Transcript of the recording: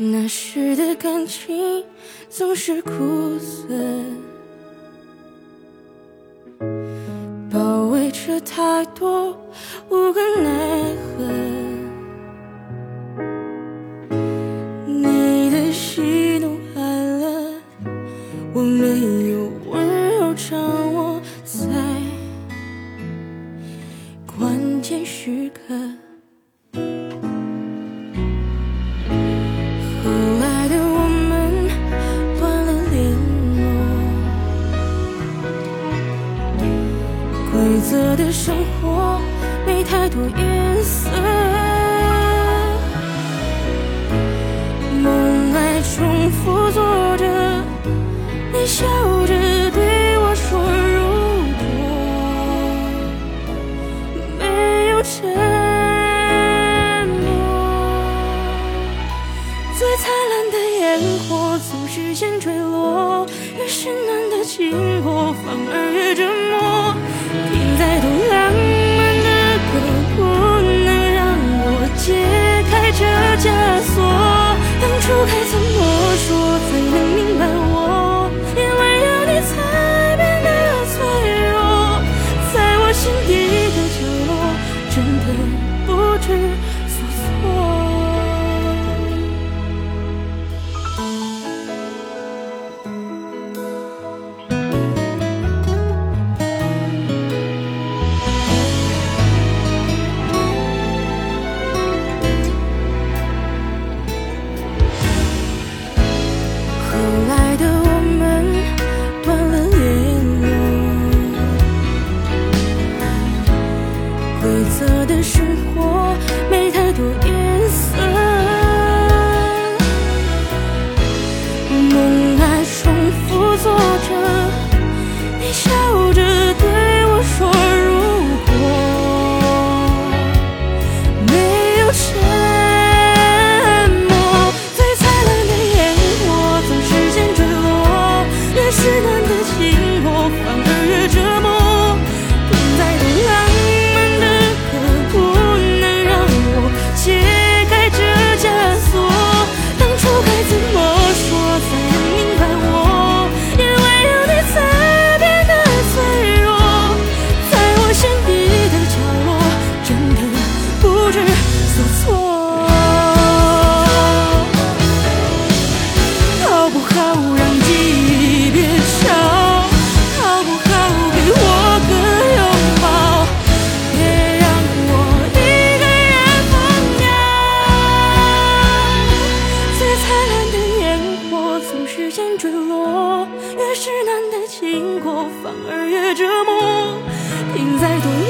那时的感情总是苦涩包围着太多无可奈何。时刻。后来的我们断了联络，规则的生活没太多颜色，梦来重复做着，你笑着火总是先坠落，越是暖的经过，反而越折磨。听再多浪漫的歌，不能让我解开这枷锁。当初该怎么反而越折磨。停在多。